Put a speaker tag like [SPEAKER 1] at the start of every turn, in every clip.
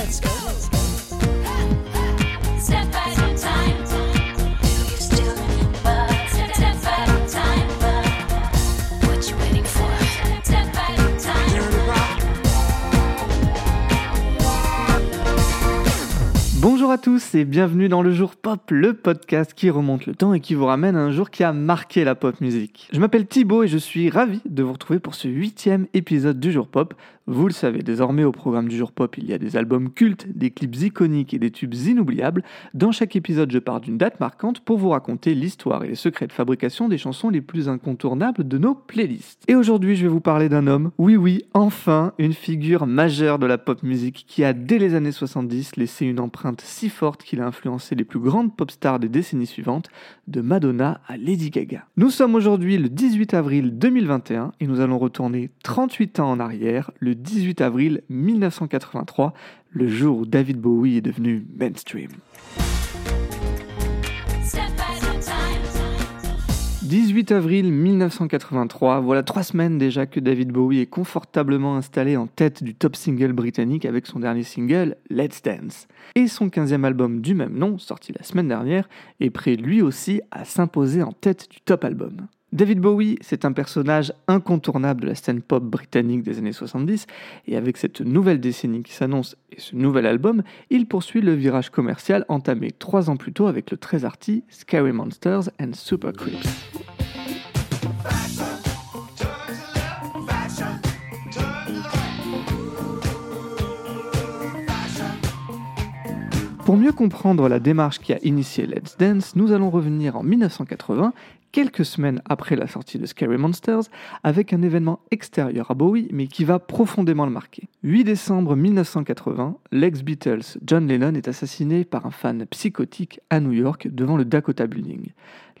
[SPEAKER 1] let's go. Let's go. Step time.
[SPEAKER 2] Bonjour à tous et bienvenue dans le jour pop, le podcast qui remonte le temps et qui vous ramène à un jour qui a marqué la pop musique. Je m'appelle Thibaut et je suis ravi de vous retrouver pour ce huitième épisode du jour pop. Vous le savez désormais au programme du jour pop il y a des albums cultes, des clips iconiques et des tubes inoubliables. Dans chaque épisode je pars d'une date marquante pour vous raconter l'histoire et les secrets de fabrication des chansons les plus incontournables de nos playlists. Et aujourd'hui je vais vous parler d'un homme, oui oui, enfin une figure majeure de la pop musique qui a dès les années 70 laissé une empreinte si forte qu'il a influencé les plus grandes pop stars des décennies suivantes, de Madonna à Lady Gaga. Nous sommes aujourd'hui le 18 avril 2021 et nous allons retourner 38 ans en arrière, le 18 avril 1983, le jour où David Bowie est devenu mainstream.
[SPEAKER 1] Step at a time.
[SPEAKER 2] 18 avril 1983, voilà trois semaines déjà que David Bowie est confortablement installé en tête du top single britannique avec son dernier single Let's Dance. Et son 15e album du même nom, sorti la semaine dernière, est prêt lui aussi à s'imposer en tête du top album. David Bowie, c'est un personnage incontournable de la scène pop britannique des années 70, et avec cette nouvelle décennie qui s'annonce et ce nouvel album, il poursuit le virage commercial entamé trois ans plus tôt avec le très arty Scary Monsters and Super Creeps. Pour mieux comprendre la démarche qui a initié Let's Dance, nous allons revenir en 1980, quelques semaines après la sortie de Scary Monsters, avec un événement extérieur à Bowie, mais qui va profondément le marquer. 8 décembre 1980, l'ex-Beatles John Lennon est assassiné par un fan psychotique à New York devant le Dakota Building.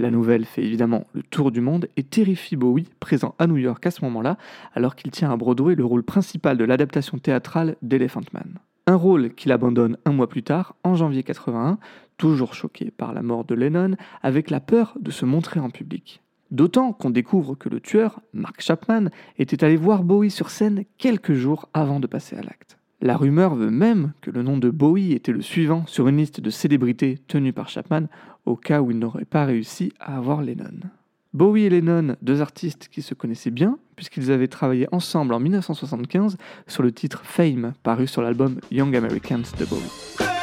[SPEAKER 2] La nouvelle fait évidemment le tour du monde et terrifie Bowie, présent à New York à ce moment-là, alors qu'il tient à Broadway le rôle principal de l'adaptation théâtrale d'Elephant Man. Un rôle qu'il abandonne un mois plus tard, en janvier 81, toujours choqué par la mort de Lennon, avec la peur de se montrer en public. D'autant qu'on découvre que le tueur, Mark Chapman, était allé voir Bowie sur scène quelques jours avant de passer à l'acte. La rumeur veut même que le nom de Bowie était le suivant sur une liste de célébrités tenue par Chapman au cas où il n'aurait pas réussi à avoir Lennon. Bowie et Lennon, deux artistes qui se connaissaient bien, puisqu'ils avaient travaillé ensemble en 1975 sur le titre Fame, paru sur l'album Young Americans de Bowie.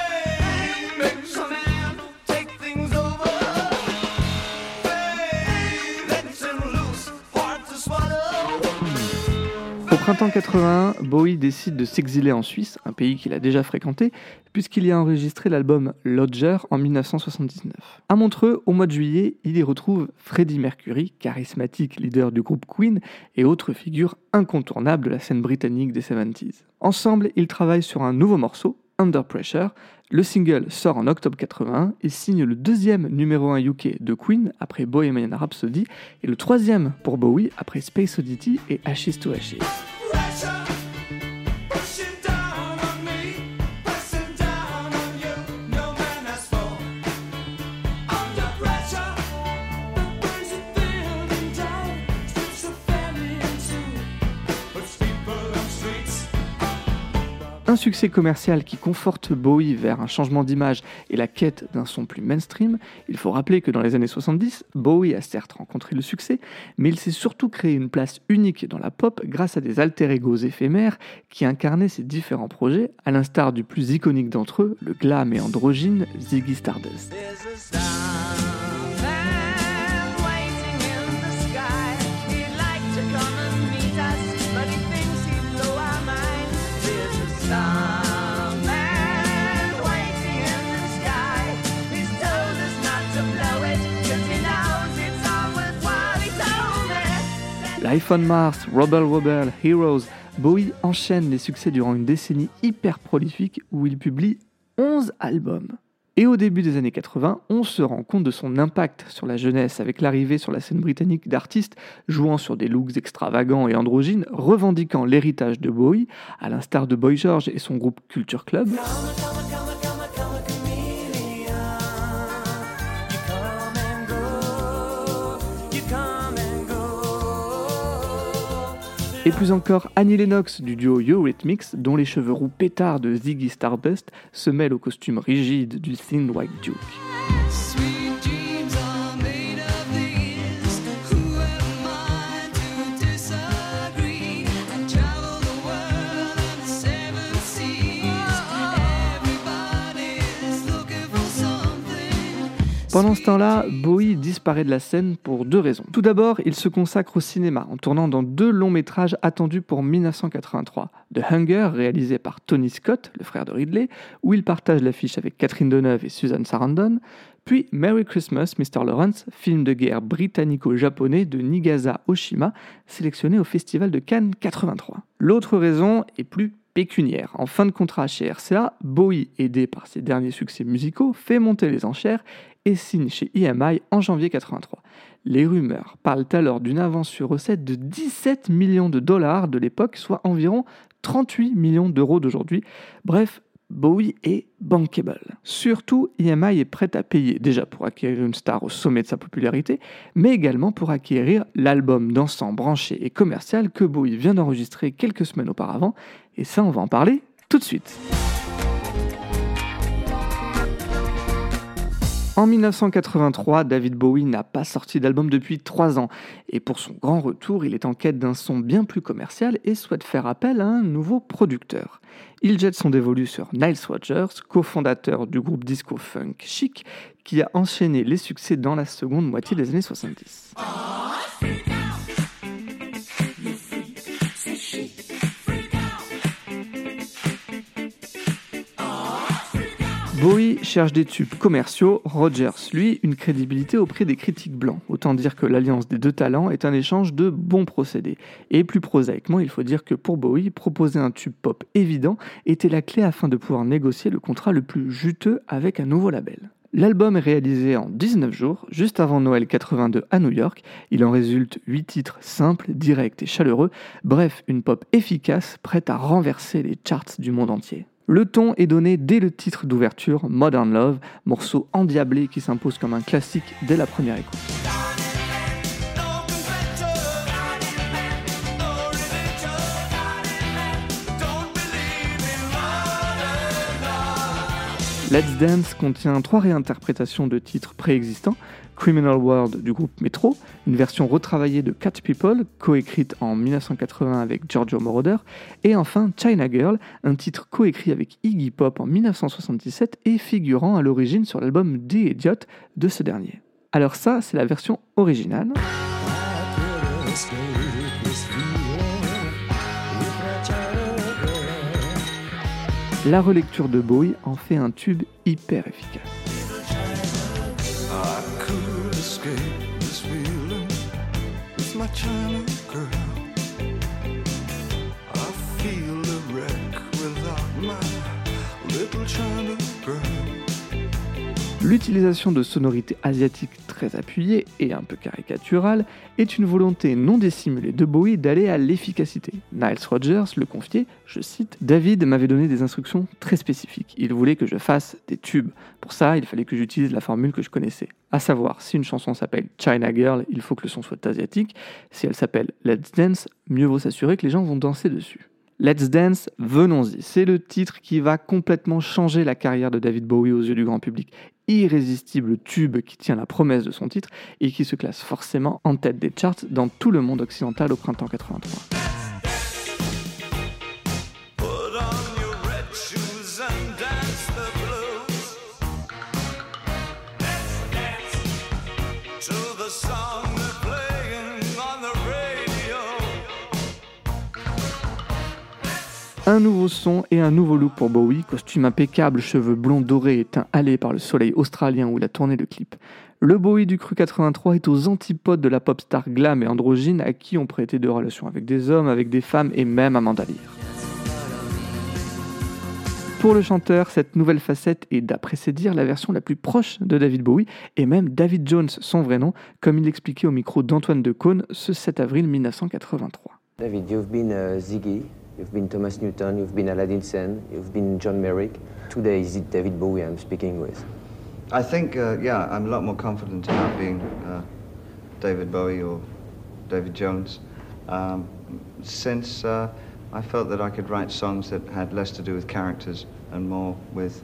[SPEAKER 2] Printemps 81, Bowie décide de s'exiler en Suisse, un pays qu'il a déjà fréquenté, puisqu'il y a enregistré l'album Lodger en 1979. À Montreux, au mois de juillet, il y retrouve Freddie Mercury, charismatique leader du groupe Queen et autre figure incontournable de la scène britannique des 70s. Ensemble, ils travaillent sur un nouveau morceau, Under Pressure. Le single sort en octobre 81 et signe le deuxième numéro 1 UK de Queen après Bohemian Rhapsody et le troisième pour Bowie après Space Oddity et Ashes to Ashes. Un succès commercial qui conforte Bowie vers un changement d'image et la quête d'un son plus mainstream, il faut rappeler que dans les années 70, Bowie a certes rencontré le succès, mais il s'est surtout créé une place unique dans la pop grâce à des alter egos éphémères qui incarnaient ses différents projets, à l'instar du plus iconique d'entre eux, le glam et androgyne Ziggy Stardust. On Mars, Rebel Rebel, Heroes, Bowie enchaîne les succès durant une décennie hyper prolifique où il publie 11 albums. Et au début des années 80, on se rend compte de son impact sur la jeunesse avec l'arrivée sur la scène britannique d'artistes jouant sur des looks extravagants et androgynes, revendiquant l'héritage de Bowie, à l'instar de Boy George et son groupe Culture Club. Et plus encore, Annie Lennox du duo Eurythmics, dont les cheveux roux pétards de Ziggy Stardust se mêlent au costume rigide du Thin White Duke. Pendant ce temps-là, Bowie disparaît de la scène pour deux raisons. Tout d'abord, il se consacre au cinéma en tournant dans deux longs métrages attendus pour 1983. The Hunger, réalisé par Tony Scott, le frère de Ridley, où il partage l'affiche avec Catherine Deneuve et Susan Sarandon, puis Merry Christmas, Mr. Lawrence, film de guerre britannico-japonais de Nigasa Oshima, sélectionné au Festival de Cannes 83. L'autre raison est plus pécuniaire. En fin de contrat chez RCA, Bowie, aidé par ses derniers succès musicaux, fait monter les enchères et signe chez EMI en janvier 83. Les rumeurs parlent alors d'une avance sur recette de 17 millions de dollars de l'époque, soit environ 38 millions d'euros d'aujourd'hui. Bref, Bowie est bankable. Surtout, EMI est prêt à payer déjà pour acquérir une star au sommet de sa popularité, mais également pour acquérir l'album dansant, branché et commercial que Bowie vient d'enregistrer quelques semaines auparavant, et ça on va en parler tout de suite. En 1983, David Bowie n'a pas sorti d'album depuis 3 ans, et pour son grand retour, il est en quête d'un son bien plus commercial et souhaite faire appel à un nouveau producteur. Il jette son dévolu sur Niles Rodgers, cofondateur du groupe disco funk Chic, qui a enchaîné les succès dans la seconde moitié des années 70. Bowie cherche des tubes commerciaux, Rogers, lui, une crédibilité auprès des critiques blancs. Autant dire que l'alliance des deux talents est un échange de bons procédés. Et plus prosaïquement, il faut dire que pour Bowie, proposer un tube pop évident était la clé afin de pouvoir négocier le contrat le plus juteux avec un nouveau label. L'album est réalisé en 19 jours, juste avant Noël 82 à New York. Il en résulte 8 titres simples, directs et chaleureux, bref, une pop efficace prête à renverser les charts du monde entier. Le ton est donné dès le titre d'ouverture, Modern Love, morceau endiablé qui s'impose comme un classique dès la première écoute. Let's Dance contient trois réinterprétations de titres préexistants. Criminal World du groupe Metro, une version retravaillée de Cat People, coécrite en 1980 avec Giorgio Moroder, et enfin China Girl, un titre coécrit avec Iggy Pop en 1977 et figurant à l'origine sur l'album The Idiot de ce dernier. Alors ça, c'est la version originale. La relecture de Bowie en fait un tube hyper efficace. L'utilisation de sonorités asiatiques très appuyées et un peu caricaturales est une volonté non dissimulée de Bowie d'aller à l'efficacité. Niles Rodgers le confiait, je cite, David m'avait donné des instructions très spécifiques. Il voulait que je fasse des tubes. Pour ça, il fallait que j'utilise la formule que je connaissais. À savoir, si une chanson s'appelle China Girl, il faut que le son soit asiatique. Si elle s'appelle Let's Dance, mieux vaut s'assurer que les gens vont danser dessus. Let's Dance, venons-y. C'est le titre qui va complètement changer la carrière de David Bowie aux yeux du grand public. Irrésistible tube qui tient la promesse de son titre et qui se classe forcément en tête des charts dans tout le monde occidental au printemps 83. Un nouveau son et un nouveau look pour Bowie, costume impeccable, cheveux blonds dorés et teint par le soleil australien où il a tourné le clip. Le Bowie du cru 83 est aux antipodes de la pop star glam et androgyne à qui on prêtait de relations avec des hommes, avec des femmes et même Amanda Lear. Pour le chanteur, cette nouvelle facette est d'après ses dires la version la plus proche de David Bowie et même David Jones, son vrai nom, comme il l'expliquait au micro d'Antoine Decaune ce 7 avril 1983.
[SPEAKER 3] David, you've been uh, Ziggy, you've been Thomas Newton, you've been Aladdin Sen, you've been John Merrick. Today, is it David Bowie I'm speaking with?
[SPEAKER 4] I think, uh, yeah, I'm a lot more confident about being uh, David Bowie or David Jones. Um, since uh, I felt that I could write songs that had less to do with characters and more with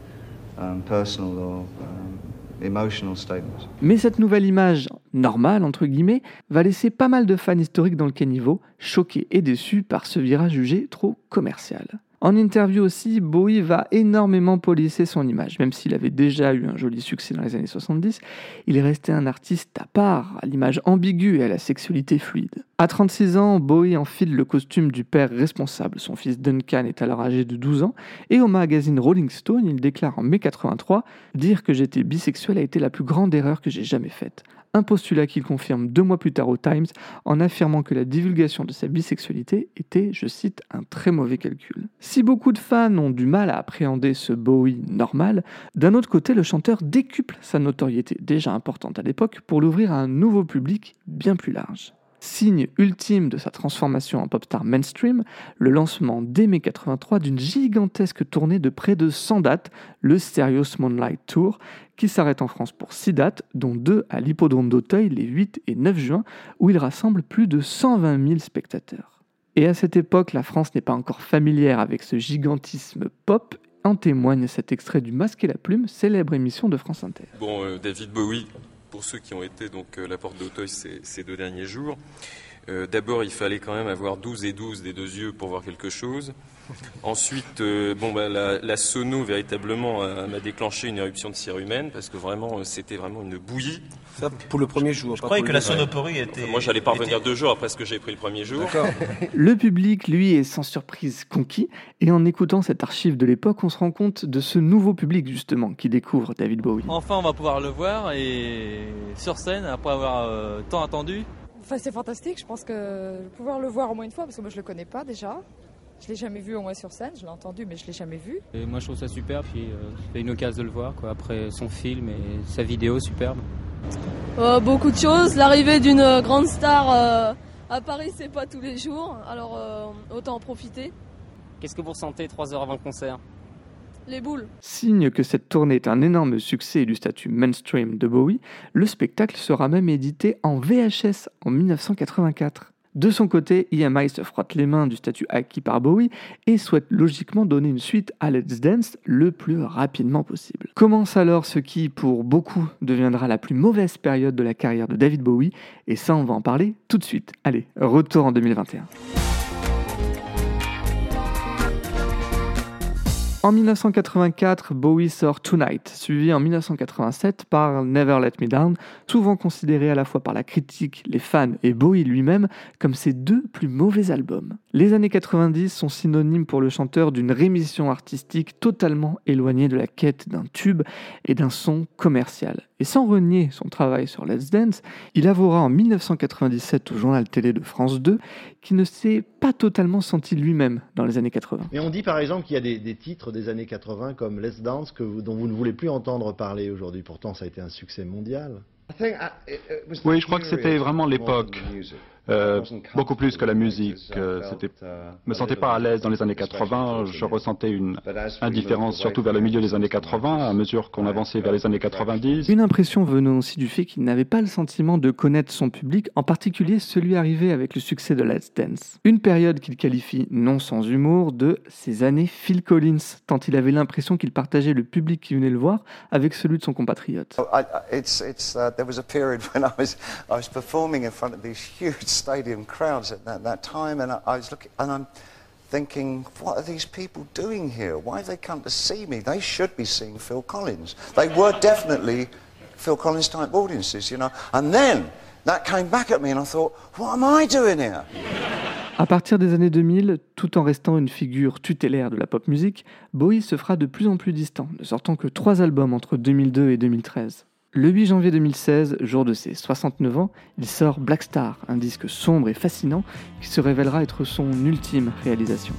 [SPEAKER 4] um, personal or um, emotional statements.
[SPEAKER 2] Mais cette nouvelle image normale, entre guillemets, va laisser pas mal de fans historiques dans le caniveau, choqués et déçus par ce virage jugé trop commercial. En interview aussi, Bowie va énormément polisser son image. Même s'il avait déjà eu un joli succès dans les années 70, il est resté un artiste à part, à l'image ambiguë et à la sexualité fluide. À 36 ans, Bowie enfile le costume du père responsable. Son fils Duncan est alors âgé de 12 ans. Et au magazine Rolling Stone, il déclare en mai 83 Dire que j'étais bisexuel a été la plus grande erreur que j'ai jamais faite un postulat qu'il confirme deux mois plus tard au Times en affirmant que la divulgation de sa bisexualité était, je cite, un très mauvais calcul. Si beaucoup de fans ont du mal à appréhender ce Bowie normal, d'un autre côté, le chanteur décuple sa notoriété, déjà importante à l'époque, pour l'ouvrir à un nouveau public bien plus large. Signe ultime de sa transformation en pop star mainstream, le lancement dès mai 83 d'une gigantesque tournée de près de 100 dates, le Serious Moonlight Tour, qui s'arrête en France pour 6 dates, dont 2 à l'hippodrome d'Auteuil les 8 et 9 juin, où il rassemble plus de 120 000 spectateurs. Et à cette époque, la France n'est pas encore familière avec ce gigantisme pop, en témoigne cet extrait du Masque et la Plume, célèbre émission de France Inter.
[SPEAKER 5] Bon, euh, David Bowie, pour ceux qui ont été donc euh, la porte d'Auteuil ces, deux derniers jours, euh, d'abord il fallait quand même avoir 12 et 12 des deux yeux pour voir quelque chose. Ensuite, euh, bon, bah, la, la sono véritablement m'a déclenché une éruption de cire humaine parce que vraiment euh, c'était vraiment une bouillie.
[SPEAKER 6] Ça, pour le premier jour.
[SPEAKER 7] Je croyais que la sonoporie était.
[SPEAKER 5] Moi j'allais pas revenir
[SPEAKER 7] était-
[SPEAKER 5] deux jours après ce que j'ai pris le premier jour.
[SPEAKER 2] Le public, lui, est sans surprise conquis, et en écoutant cette archive de l'époque, on se rend compte de ce nouveau public, justement, qui découvre David Bowie.
[SPEAKER 8] Enfin, on va pouvoir le voir et sur scène, après avoir euh, tant attendu.
[SPEAKER 9] Enfin, c'est fantastique. Je pense que pouvoir le voir au moins une fois parce que moi je le connais pas déjà. Je l'ai jamais vu au moins sur scène. Je l'ai entendu, mais je l'ai jamais vu.
[SPEAKER 8] Et moi, je trouve ça super. Puis, euh, c'est une occasion de le voir. Quoi. Après son film et sa vidéo, superbe.
[SPEAKER 10] Euh, beaucoup de choses. L'arrivée d'une euh, grande star euh, à Paris, c'est pas tous les jours. Alors euh, autant en profiter.
[SPEAKER 8] Qu'est-ce que vous ressentez trois heures avant le concert?
[SPEAKER 10] Les boules.
[SPEAKER 2] Signe que cette tournée est un énorme succès et du statut mainstream de Bowie, le spectacle sera même édité en VHS en 1984. De son côté, EMI se frotte les mains du statut acquis par Bowie et souhaite logiquement donner une suite à Let's Dance le plus rapidement possible. Commence alors ce qui, pour beaucoup, deviendra la plus mauvaise période de la carrière de David Bowie, et ça on va en parler tout de suite. Allez, retour en 2021. En 1984, Bowie sort Tonight, suivi en 1987 par Never Let Me Down, souvent considéré à la fois par la critique, les fans et Bowie lui-même comme ses deux plus mauvais albums. Les années 90 sont synonymes pour le chanteur d'une rémission artistique totalement éloignée de la quête d'un tube et d'un son commercial. Et sans renier son travail sur Let's Dance, il avouera en 1997 au journal télé de France 2 qu'il ne s'est pas totalement senti lui-même dans les années 80.
[SPEAKER 11] Mais on dit par exemple qu'il y a des, des titres des années 80 comme Let's Dance que vous- dont vous ne voulez plus entendre parler aujourd'hui. Pourtant, ça a été un succès mondial.
[SPEAKER 12] Oui, je crois que c'était vraiment l'époque. Euh, beaucoup plus que la musique. Euh, c'était, me sentais pas à l'aise dans les années 80. Je ressentais une indifférence, surtout vers le milieu des années 80, à mesure qu'on avançait vers les années 90.
[SPEAKER 2] Une impression venant aussi du fait qu'il n'avait pas le sentiment de connaître son public, en particulier celui arrivé avec le succès de Let's Dance. Une période qu'il qualifie, non sans humour, de ses années Phil Collins, tant il avait l'impression qu'il partageait le public qui venait le voir avec celui de son compatriote.
[SPEAKER 13] Oh, I, I- it's, it's, uh, there was a period when I was, I was performing in front of these huge stadium crowds at that, that time, and I, I was looking, and I'm thinking, what are these people doing here? Why have they come to see me? They should be seeing Phil Collins. They were definitely Phil Collins type audiences, you know? And then that came back at me, and I thought, what am I doing here?
[SPEAKER 2] À partir des années 2000, tout en restant une figure tutélaire de la pop musique, Bowie se fera de plus en plus distant, ne sortant que trois albums entre 2002 et 2013. Le 8 janvier 2016, jour de ses 69 ans, il sort Black Star, un disque sombre et fascinant qui se révélera être son ultime réalisation.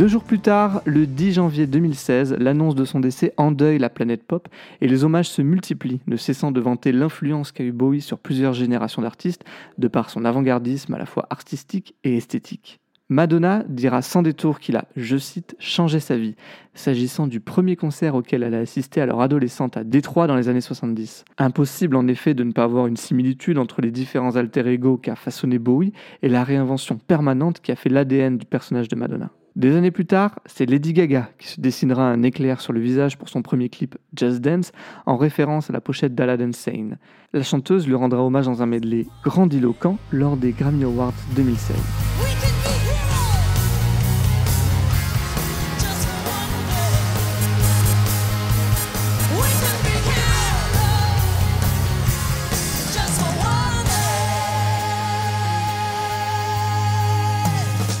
[SPEAKER 2] Deux jours plus tard, le 10 janvier 2016, l'annonce de son décès endeuille la planète pop et les hommages se multiplient, ne cessant de vanter l'influence qu'a eu Bowie sur plusieurs générations d'artistes, de par son avant-gardisme à la fois artistique et esthétique. Madonna dira sans détour qu'il a, je cite, changé sa vie, s'agissant du premier concert auquel elle a assisté alors adolescente à Détroit dans les années 70. Impossible en effet de ne pas avoir une similitude entre les différents alter ego qu'a façonné Bowie et la réinvention permanente qui a fait l'ADN du personnage de Madonna. Des années plus tard, c'est Lady Gaga qui se dessinera un éclair sur le visage pour son premier clip Just Dance en référence à la pochette d'Aladdin Sane. La chanteuse lui rendra hommage dans un medley grandiloquent lors des Grammy Awards 2016.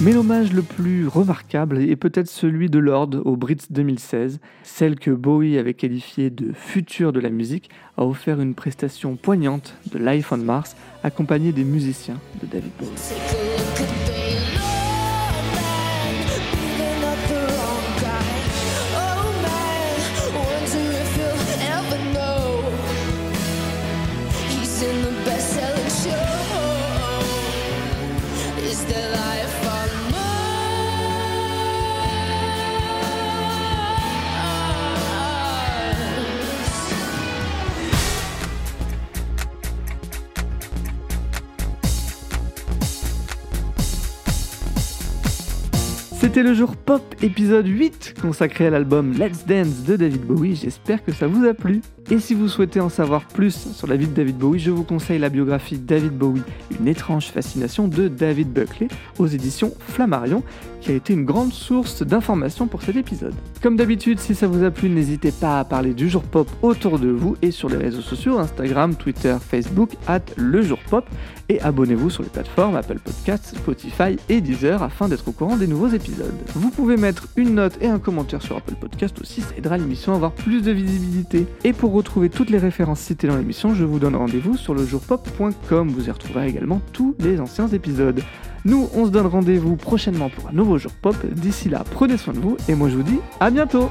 [SPEAKER 2] Mais l'hommage le plus remarquable est peut-être celui de Lord au Brits 2016, celle que Bowie avait qualifiée de futur de la musique, a offert une prestation poignante de Life on Mars accompagnée des musiciens de David Bowie. C'était le jour pop épisode 8 consacré à l'album Let's Dance de David Bowie. J'espère que ça vous a plu. Et si vous souhaitez en savoir plus sur la vie de David Bowie, je vous conseille la biographie David Bowie, une étrange fascination de David Buckley aux éditions Flammarion, qui a été une grande source d'informations pour cet épisode. Comme d'habitude, si ça vous a plu, n'hésitez pas à parler du jour pop autour de vous et sur les réseaux sociaux, Instagram, Twitter, Facebook, at le jour pop, et abonnez-vous sur les plateformes Apple Podcasts, Spotify et Deezer afin d'être au courant des nouveaux épisodes. Vous pouvez mettre une note et un commentaire sur Apple Podcast aussi, ça aidera l'émission à avoir plus de visibilité. Et pour retrouver toutes les références citées dans l'émission, je vous donne rendez-vous sur lejourpop.com. Vous y retrouverez également tous les anciens épisodes. Nous, on se donne rendez-vous prochainement pour un nouveau jour pop. D'ici là, prenez soin de vous et moi je vous dis à bientôt.